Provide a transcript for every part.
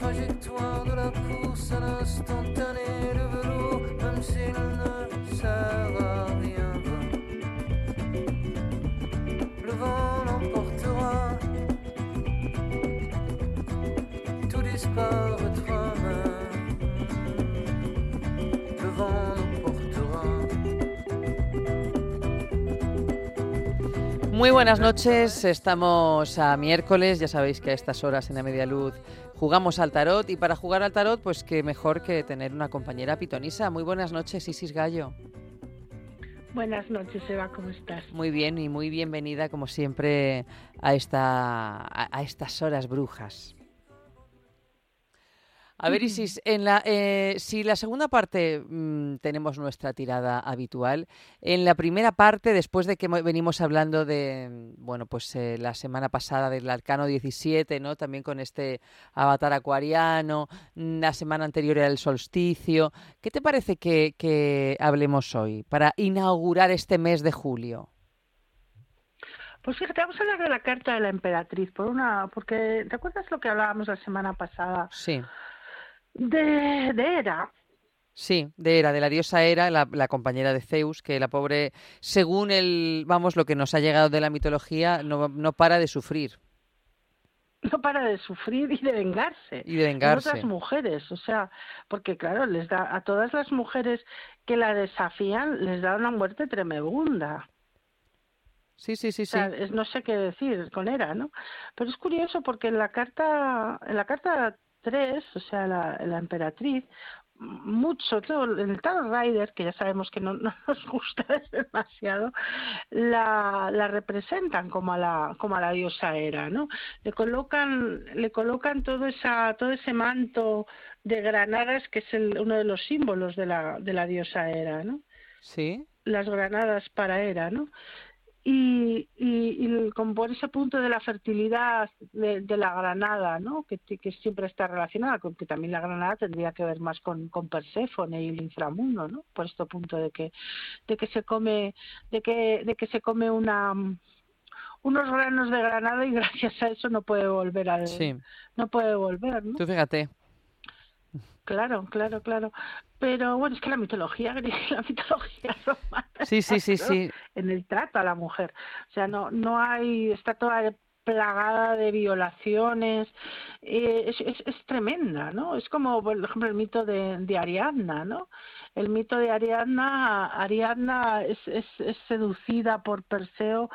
trajectoire de la course à l'instantané de velours, même si Muy buenas noches, estamos a miércoles, ya sabéis que a estas horas en la media luz jugamos al tarot y para jugar al tarot pues qué mejor que tener una compañera pitonisa. Muy buenas noches, Isis Gallo. Buenas noches, Eva, ¿cómo estás? Muy bien y muy bienvenida como siempre a, esta, a estas horas brujas. A ver, Isis, en la, eh, si la segunda parte mm, tenemos nuestra tirada habitual, en la primera parte, después de que venimos hablando de, mm, bueno, pues eh, la semana pasada del Arcano 17, ¿no? También con este avatar acuariano, mm, la semana anterior era el solsticio. ¿Qué te parece que, que hablemos hoy para inaugurar este mes de julio? Pues fíjate, vamos a hablar de la carta de la emperatriz, por una, porque ¿te acuerdas lo que hablábamos la semana pasada? Sí de, de Hera. Sí, de Hera, de la diosa Hera, la, la, compañera de Zeus, que la pobre, según el, vamos, lo que nos ha llegado de la mitología, no, no para de sufrir. No para de sufrir y de vengarse. Y de vengarse. otras mujeres, o sea, porque claro, les da a todas las mujeres que la desafían les da una muerte tremenda. Sí, sí, sí, o sea, sí. no sé qué decir con Hera, ¿no? Pero es curioso porque en la carta, en la carta tres, o sea, la, la emperatriz, mucho, todo, en el Tarot Rider, que ya sabemos que no, no, nos gusta demasiado, la, la representan como a la, como a la diosa era, ¿no? Le colocan, le colocan todo esa, todo ese manto de granadas que es el, uno de los símbolos de la, de la diosa era, ¿no? Sí. Las granadas para era, ¿no? Y, y, y con por ese punto de la fertilidad de, de la granada, ¿no? Que, que, siempre está relacionada, con que también la granada tendría que ver más con, con Perséfone y el inframundo, ¿no? Por este punto de que, de que se come, de que, de que se come una unos granos de granada y gracias a eso no puede volver a sí. no puede volver, ¿no? Tú fíjate. Claro, claro, claro. Pero bueno, es que la mitología griega, la mitología romana, sí, sí, sí, sí. en el trato a la mujer. O sea, no, no hay, está toda plagada de violaciones, eh, es, es, es, tremenda, ¿no? Es como, por ejemplo, el mito de, de Ariadna, ¿no? El mito de Ariadna, Ariadna es, es, es seducida por Perseo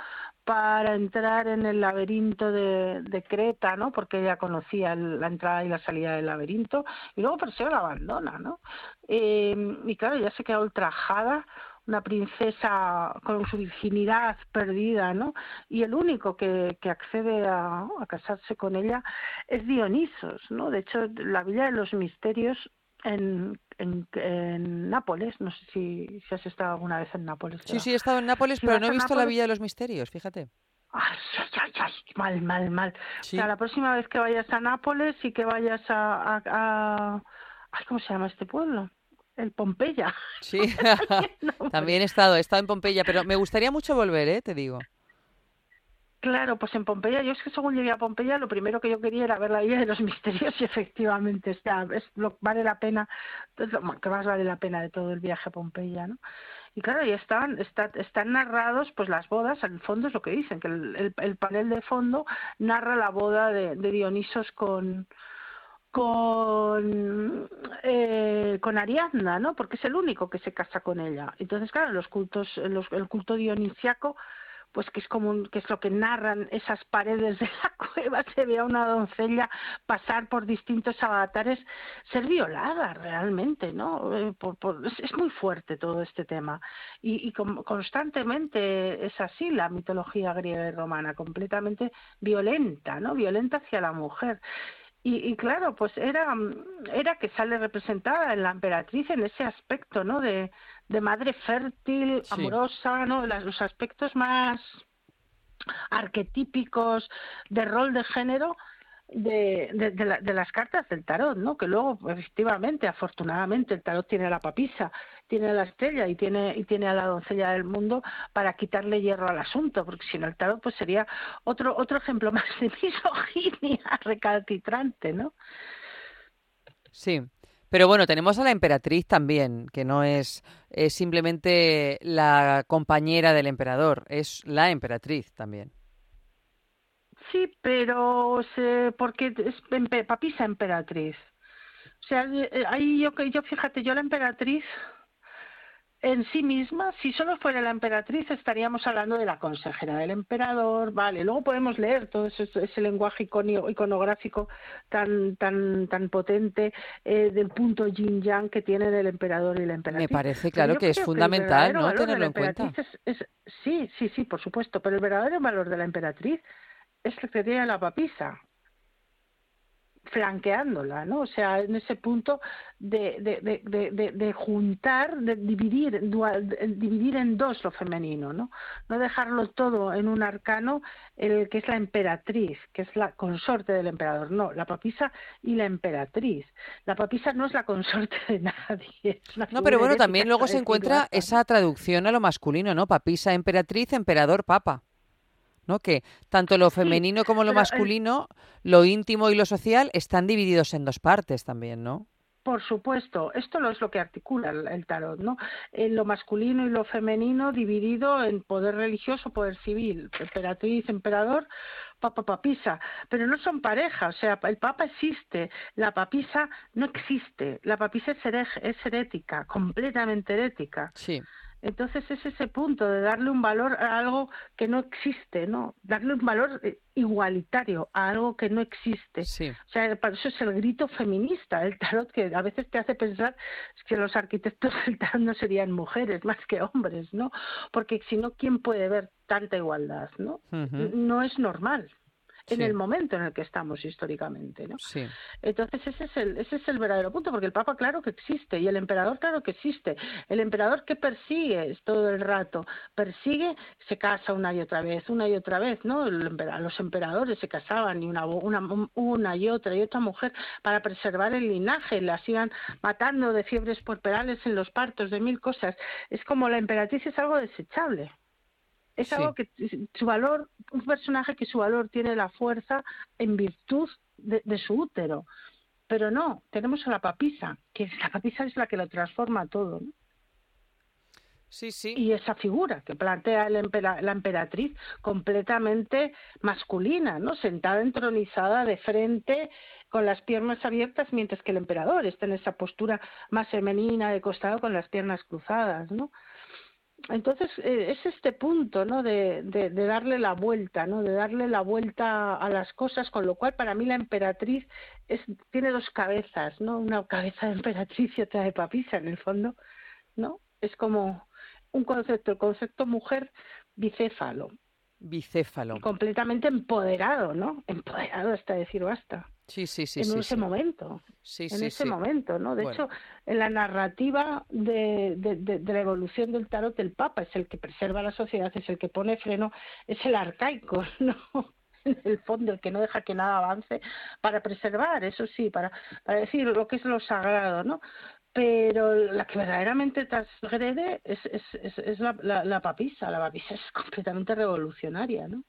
para entrar en el laberinto de, Creta, ¿no? Porque ella conocía la entrada y la salida del laberinto, y luego Perseo la abandona, ¿no? Eh, y claro, ya se queda ultrajada, una princesa con su virginidad perdida, ¿no? Y el único que, que accede a, a casarse con ella es Dionisos, ¿no? De hecho, la Villa de los Misterios en, en, en, Nápoles. No sé si, si, has estado alguna vez en Nápoles. Sí, sí, he estado en Nápoles, pero no he visto Nápoles? la Villa de los Misterios, fíjate. Ay, ay, ay, mal, mal, mal. Sí. O sea, la próxima vez que vayas a Nápoles y que vayas a, a, a... Ay, ¿Cómo se llama este pueblo? El Pompeya. Sí, también he estado, he estado en Pompeya, pero me gustaría mucho volver, ¿eh? Te digo. Claro, pues en Pompeya, yo es que según llegué a Pompeya, lo primero que yo quería era ver la Villa de los Misterios y efectivamente, o es lo vale la pena, lo que más vale la pena de todo el viaje a Pompeya, ¿no? Y claro, y están, está, están narrados, pues las bodas, en el fondo es lo que dicen, que el, el, el panel de fondo narra la boda de, Dionisos con, con eh, con Ariadna, ¿no? Porque es el único que se casa con ella. Entonces, claro, los cultos, el culto dionisiaco pues que es como un, que es lo que narran esas paredes de la cueva, se ve a una doncella pasar por distintos avatares, ser violada realmente, ¿no? Eh, por, es, muy fuerte todo este tema y, y con, constantemente es así la mitología griega y romana, completamente violenta, ¿no? Violenta hacia la mujer. Y, y, claro, pues era, era que sale representada en la emperatriz en ese aspecto, ¿no? De, de madre fértil, amorosa. ¿no? Las, los aspectos más arquetípicos de rol de género de, de, las cartas del tarot, ¿no? Que luego, efectivamente, afortunadamente, el tarot tiene la papisa, tiene la estrella y tiene y tiene a la doncella del mundo para quitarle hierro al asunto, porque si no el tarot pues sería otro otro ejemplo más de misoginia recalcitrante, ¿no? Sí. Pero bueno, tenemos a la emperatriz también, que no es, es simplemente la compañera del emperador, es la emperatriz también. Sí, pero porque es papisa emperatriz. O sea, eh, ahí yo, yo fíjate, yo la emperatriz en sí misma, si solo fuera la emperatriz, estaríamos hablando de la consejera del emperador, vale. Luego podemos leer todo ese, ese lenguaje iconográfico tan tan tan potente eh, del punto yin yang que tiene del emperador y la emperatriz. Me parece claro que es fundamental, ¿no? Tenerlo en cuenta. sí, sí, sí, por supuesto. Pero el verdadero valor de la emperatriz es lo que tiene la papisa flanqueándola, ¿no? O sea, en ese punto de, de, de, de, juntar, de dividir, dividir en dos lo femenino, ¿no? No dejarlo todo en un arcano, el que es la emperatriz, que es la consorte del emperador, no, la papisa y la emperatriz. La papisa no es la consorte de nadie. no, pero bueno, también luego se encuentra esa traducción a lo masculino, ¿no? Papisa, emperatriz, emperador, papa. ¿No? Que tanto lo femenino como lo masculino, lo íntimo y lo social están divididos en dos partes también, ¿no? Por supuesto, esto no es lo que articula el, tarot, ¿no? En lo masculino y lo femenino dividido en poder religioso, poder civil, emperatriz, emperador, papa, papisa, pero no son pareja, o sea, el papa existe, la papisa no existe, la papisa es, es herética, completamente herética. Sí. Entonces es ese punto de darle un valor a algo que no existe, ¿no? Darle un valor eh, igualitario a algo que no existe. Sí. O sea, para eso es el grito feminista, el tarot que a veces te hace pensar que los arquitectos del tarot no serían mujeres más que hombres, ¿no? Porque si no, ¿quién puede ver tanta igualdad, ¿no? No es normal en el momento en el que estamos históricamente, ¿no? Sí. Entonces ese es el ese es el verdadero punto, porque el Papa claro que existe y el emperador claro que existe. El emperador que persigue todo el rato, persigue, se casa una y otra vez, una y otra vez, ¿no? los emperadores se casaban y una, una una y otra y otra mujer para preservar el linaje, las iban matando de fiebres puerperales en los partos, de mil cosas. Es como la emperatriz es algo desechable. Es algo que su valor, un personaje que su valor tiene la fuerza en virtud de, su útero. Pero no, tenemos a la papisa, que la papisa es la que lo transforma todo. Sí, sí. Y esa figura que plantea la emperatriz completamente masculina, ¿no? Sentada entronizada de frente, con las piernas abiertas, mientras que el emperador está en esa postura más femenina de costado con las piernas cruzadas, ¿no? Entonces eh, es este punto no de, de, darle la vuelta no de darle la vuelta a las cosas con lo cual para mí la emperatriz es tiene dos cabezas no una cabeza de emperatriz y otra de papisa en el fondo no es como un concepto el concepto mujer bicéfalo. Bicéfalo. Completamente empoderado no empoderado hasta decir basta Sí, sí, sí. En ese momento. Sí, en ese momento, ¿no? De hecho, en la narrativa de, de, la evolución del tarot, el Papa es el que preserva la sociedad, es el que pone freno, es el arcaico, ¿no? En el fondo, el que no deja que nada avance para preservar, eso sí, para, para decir lo que es lo sagrado, ¿no? Pero la que verdaderamente transgrede es, es, es, es la, la, la papisa, la papisa es completamente revolucionaria, ¿no?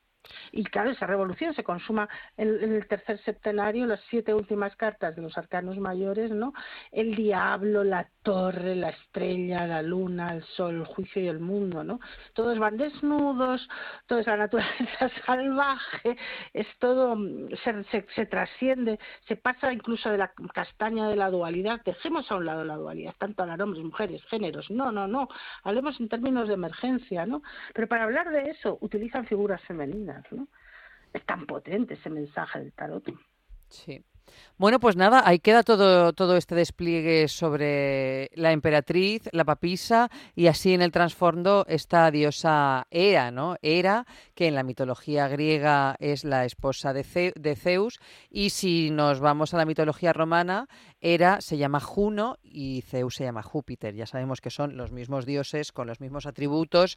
Y claro, esa revolución se consuma en, el tercer septenario, las siete últimas cartas de los arcanos mayores, ¿no? El diablo, la torre, la estrella, la luna, el sol, el juicio y el mundo, ¿no? Todos van desnudos, todo es la naturaleza salvaje, es todo, se, se, se trasciende, se pasa incluso de la castaña de la dualidad, dejemos a un lado la dualidad, tanto hablar hombres, mujeres, géneros, no, no, no, hablemos en términos de emergencia, ¿no? Pero para hablar de eso utilizan figuras femeninas es tan potente ese mensaje del tarot. Sí. Bueno, pues nada, ahí queda todo, todo este despliegue sobre la emperatriz, la papisa y así en el trasfondo esta diosa Hera, ¿no? Hera, que en la mitología griega es la esposa de, de Zeus y si nos vamos a la mitología romana, Hera se llama Juno y Zeus se llama Júpiter. Ya sabemos que son los mismos dioses con los mismos atributos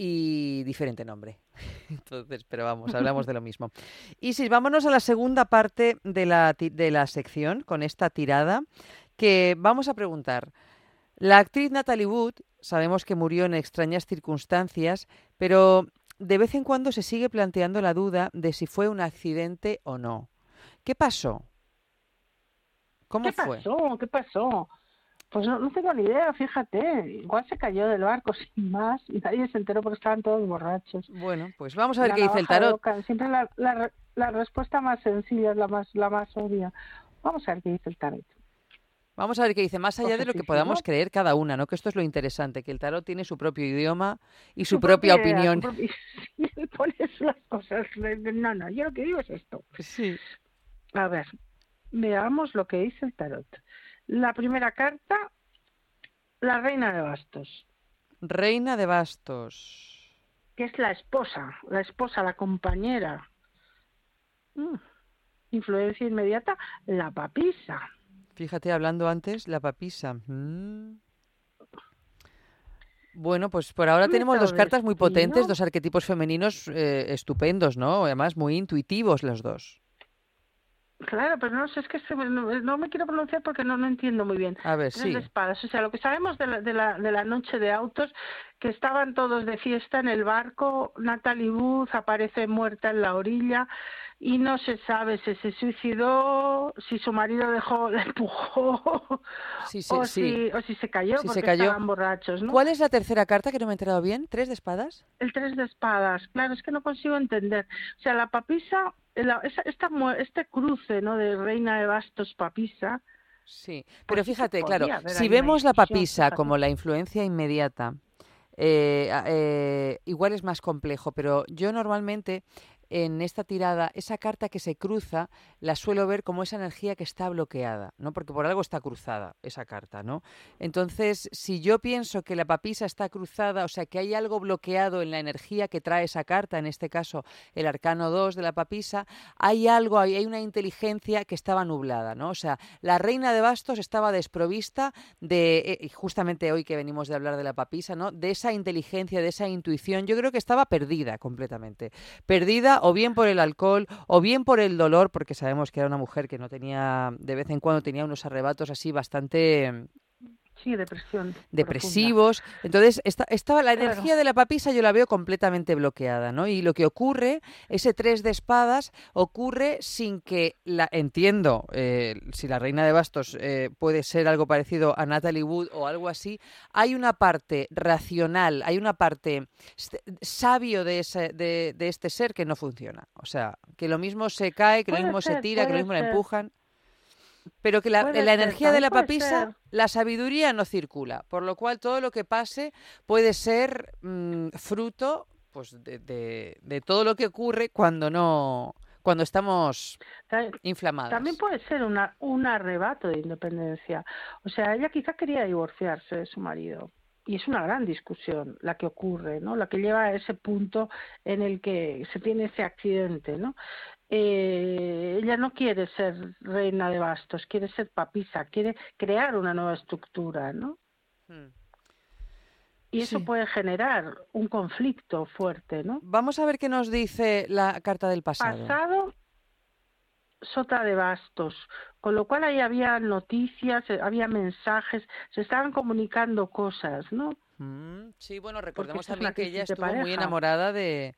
y diferente nombre. Entonces, pero vamos, hablamos de lo mismo. Y si vámonos a la segunda parte de la, de la sección con esta tirada, que vamos a preguntar. La actriz Natalie Wood, sabemos que murió en extrañas circunstancias, pero de vez en cuando se sigue planteando la duda de si fue un accidente o no. ¿Qué pasó? ¿Cómo ¿Qué pasó? ¿Qué pasó? Pues no, tengo ni idea, fíjate. Igual se cayó del barco sin más y nadie se enteró porque estaban todos borrachos. Bueno, pues vamos a ver qué dice el tarot. Siempre la, la, la, respuesta más sencilla es la más, la más obvia. Vamos a ver qué dice el tarot. Vamos a ver qué dice, más allá de lo que podamos creer cada una, ¿no? Que esto es lo interesante, que el tarot tiene su propio idioma y su, propia, opinión. Pones las cosas. No, no, yo lo que digo es esto. Sí. A ver, veamos lo que dice el tarot. La primera carta, la reina de bastos. Reina de bastos. Que es la esposa, la esposa, la compañera. Mm. Influencia inmediata, la papisa. Fíjate, hablando antes, la papisa. Mm. Bueno, pues por ahora tenemos dos cartas muy potentes, dos arquetipos femeninos eh, estupendos, ¿no? Además, muy intuitivos los dos. Claro, pero no sé, es que no, me quiero pronunciar porque no, no entiendo muy bien. A ver, sí. espadas. O sea, lo que sabemos de la, de, la, de la noche de autos, que estaban todos de fiesta en el barco, Natalie Booth aparece muerta en la orilla y no se sabe si se suicidó, si su marido dejó, la empujó sí, sí, o, Si, o si se cayó porque estaban borrachos. ¿no? ¿Cuál es la tercera carta que no me he enterado bien? ¿Tres de espadas? El tres de espadas, claro, es que no consigo entender. O sea, la papisa esta, este cruce ¿no? de reina de bastos papisa. Sí, pero pues fíjate, claro, si vemos la papisa como la influencia inmediata, eh, eh, igual es más complejo, pero yo normalmente en esta tirada, esa carta que se cruza, la suelo ver como esa energía que está bloqueada, ¿no? Porque por algo está cruzada esa carta, ¿no? Entonces, si yo pienso que la papisa está cruzada, o sea, que hay algo bloqueado en la energía que trae esa carta, en este caso el arcano 2 de la papisa, hay algo, hay una inteligencia que estaba nublada, ¿no? O sea, la reina de bastos estaba desprovista de, eh, justamente hoy que venimos de hablar de la papisa, ¿no? De esa inteligencia, de esa intuición, yo creo que estaba perdida completamente. Perdida o bien por el alcohol o bien por el dolor, porque sabemos que era una mujer que no tenía, de vez en cuando tenía unos arrebatos así bastante Sí, depresión. Depresivos. Entonces, esta, estaba la energía de la papisa yo la veo completamente bloqueada, ¿no? Y lo que ocurre, ese tres de espadas, ocurre sin que la entiendo. Eh, si la reina de bastos eh, puede ser algo parecido a Natalie Wood o algo así, hay una parte racional, hay una parte sabio de, ese, de, de este ser que no funciona. O sea, que lo mismo se cae, que lo mismo se tira, que lo mismo la empujan pero que la, energía de la papisa, la sabiduría no circula, por lo cual todo lo que pase puede ser mm, fruto pues de, de, todo lo que ocurre cuando no cuando estamos inflamados. También puede ser una, un arrebato de independencia. O sea, ella quizá quería divorciarse de su marido. Y es una gran discusión la que ocurre, ¿no? La que lleva a ese punto en el que se tiene ese accidente, ¿no? Eh, ella no quiere ser reina de bastos, quiere ser papisa, quiere crear una nueva estructura, ¿no? Hmm. Y eso puede generar un conflicto fuerte, ¿no? Vamos a ver qué nos dice la carta del pasado. Pasado, sota de bastos, con lo cual ahí había noticias, eh, había mensajes, se estaban comunicando cosas, ¿no? Hmm, sí, bueno, recordemos también que ella estuvo muy enamorada de,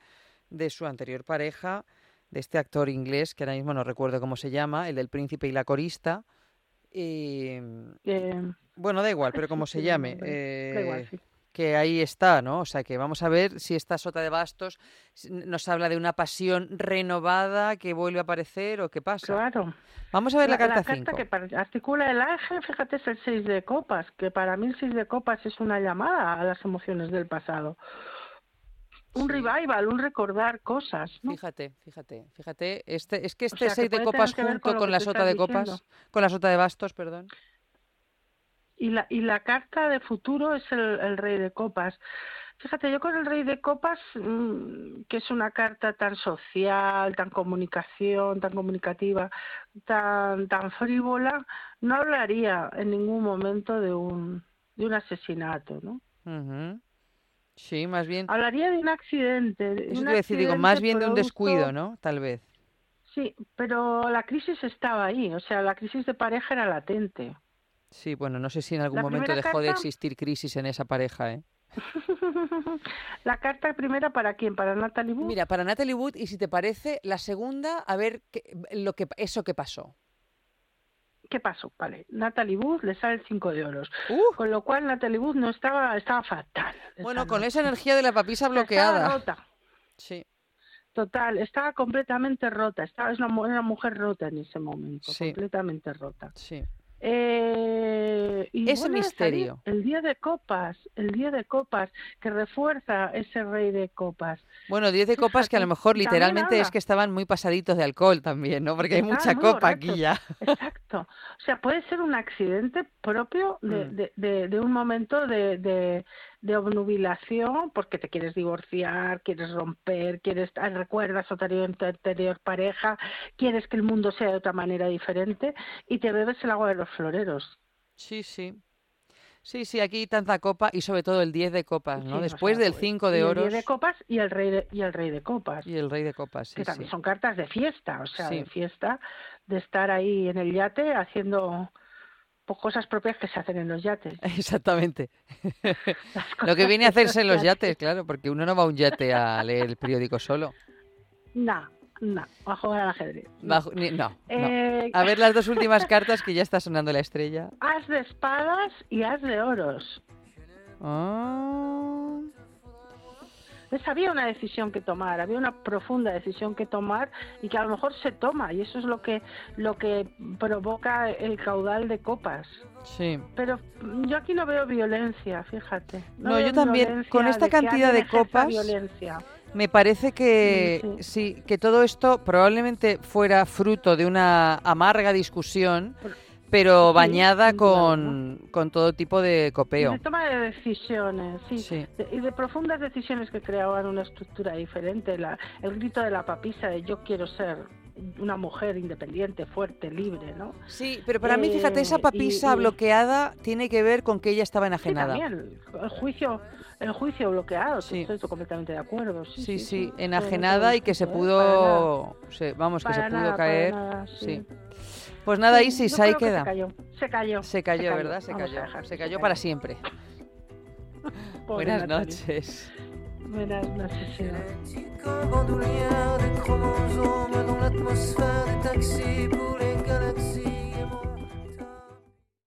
de su anterior pareja, de este actor inglés, que ahora mismo no recuerdo cómo se llama, el del príncipe y la corista. Y, eh, bueno, da igual, pero como se llame. Eh, que ahí está, ¿no? O sea, que vamos a ver si esta sota de bastos nos habla de una pasión renovada que vuelve a aparecer o qué pasa. Claro. Vamos a ver la, carta 5. La carta que articula el ángel, fíjate, es el 6 de copas, que para mí el 6 de copas es una llamada a las emociones del pasado un revival, un recordar cosas. Fíjate, fíjate, fíjate. Este, es que este seis de copas junto con, la sota de copas, con la sota de bastos, perdón. Y la, y la carta de futuro es el, rey de copas. Fíjate, yo con el rey de copas, mm, que es una carta tan social, tan comunicación, tan comunicativa, tan, tan frívola, no hablaría en ningún momento de un, de un asesinato, ¿no? Sí, más bien. Hablaría de un accidente. de Eso un te decir, digo, más bien de un descuido, ¿no? Tal vez. Sí, pero la crisis estaba ahí, o sea, la crisis de pareja era latente. Sí, bueno, no sé si en algún La momento dejó de carta- existir crisis en esa pareja, ¿eh? la carta primera para quién? Para Natalie Wood. Mira, para Natalie Wood, y si te parece, la segunda, a ver qué, lo que, eso que pasó. ¿Qué pasó? Vale, Natalie Wood le sale el 5 de oros, Uh, con lo cual Natalie Wood no estaba, estaba fatal. bueno, con esa energía de la papisa bloqueada. Estaba rota, Sí, total, estaba completamente rota, estaba, es una, una mujer rota en ese momento, Sí. completamente rota. sí. Eh, y Ese misterio. El día de copas, el día de copas, que refuerza ese rey de copas. Bueno, 10 de copas que a lo mejor literalmente es que estaban muy pasaditos de alcohol también, ¿no? Porque hay mucha copa aquí ya. Exacto. O sea, puede ser un accidente propio de, Mm. de, de, de un momento de, de, de obnubilación porque te quieres divorciar, quieres romper, quieres ah, recuerdas anterior, tu anterior pareja, quieres que el mundo sea de otra manera diferente y te bebes el agua de los floreros. Sí, sí. Sí, sí, aquí tanta copa y sobre todo el 10 de copas, Sí, ¿no? o Después sea, del pues, 5 y de el oros diez de copas y el rey de, y el rey de copas. y el rey de copas, sí, que también sí. son cartas de fiesta, o sea, Sí. de fiesta, de estar ahí en el yate haciendo pues, cosas propias que se hacen en los yates. Exactamente. Lo que viene a hacerse en los yates. yates, claro, porque uno no va a un yate a leer el periódico solo. No, no, a jugar al ajedrez. no. Bajo- ni- no, no. Eh, A ver las dos últimas cartas que ya está sonando la estrella. As de espadas y as de oros. Pues había una decisión que tomar, había una profunda decisión que tomar y que a lo mejor se toma y eso es lo que lo que provoca el caudal de copas. sí. Pero yo aquí no veo violencia, fíjate. No, yo también, con esta de cantidad de copas, violencia. Me parece que Sí, sí, que todo esto probablemente fuera fruto de una amarga discusión, pero bañada con, con todo tipo de copeo. de toma de decisiones, sí. Sí. De- y de profundas decisiones que creaban una estructura diferente. La, el grito de la papisa de yo quiero ser una mujer independiente, fuerte, libre, ¿no? Sí, pero para mí, fíjate, esa Eh, y- papisa y- bloqueada tiene que ver con que ella estaba Sí, enajenada. también. El juicio, el juicio bloqueado, Sí. estoy completamente de acuerdo. Sí, Sí, enajenada y que se ¿eh? Pudo, se- vamos, que se pudo nada, caer. nada, sí. Pues nada, Sí, Isis, ahí que queda. Se cayó, se cayó. Se cayó, ¿verdad? Se Vamos cayó. dejar Se cayó para siempre. Buenas noches. Voilà, bah, là, c'est euh, ça. Bandoulière des chromosomes dans l'atmosphère des taxis pour les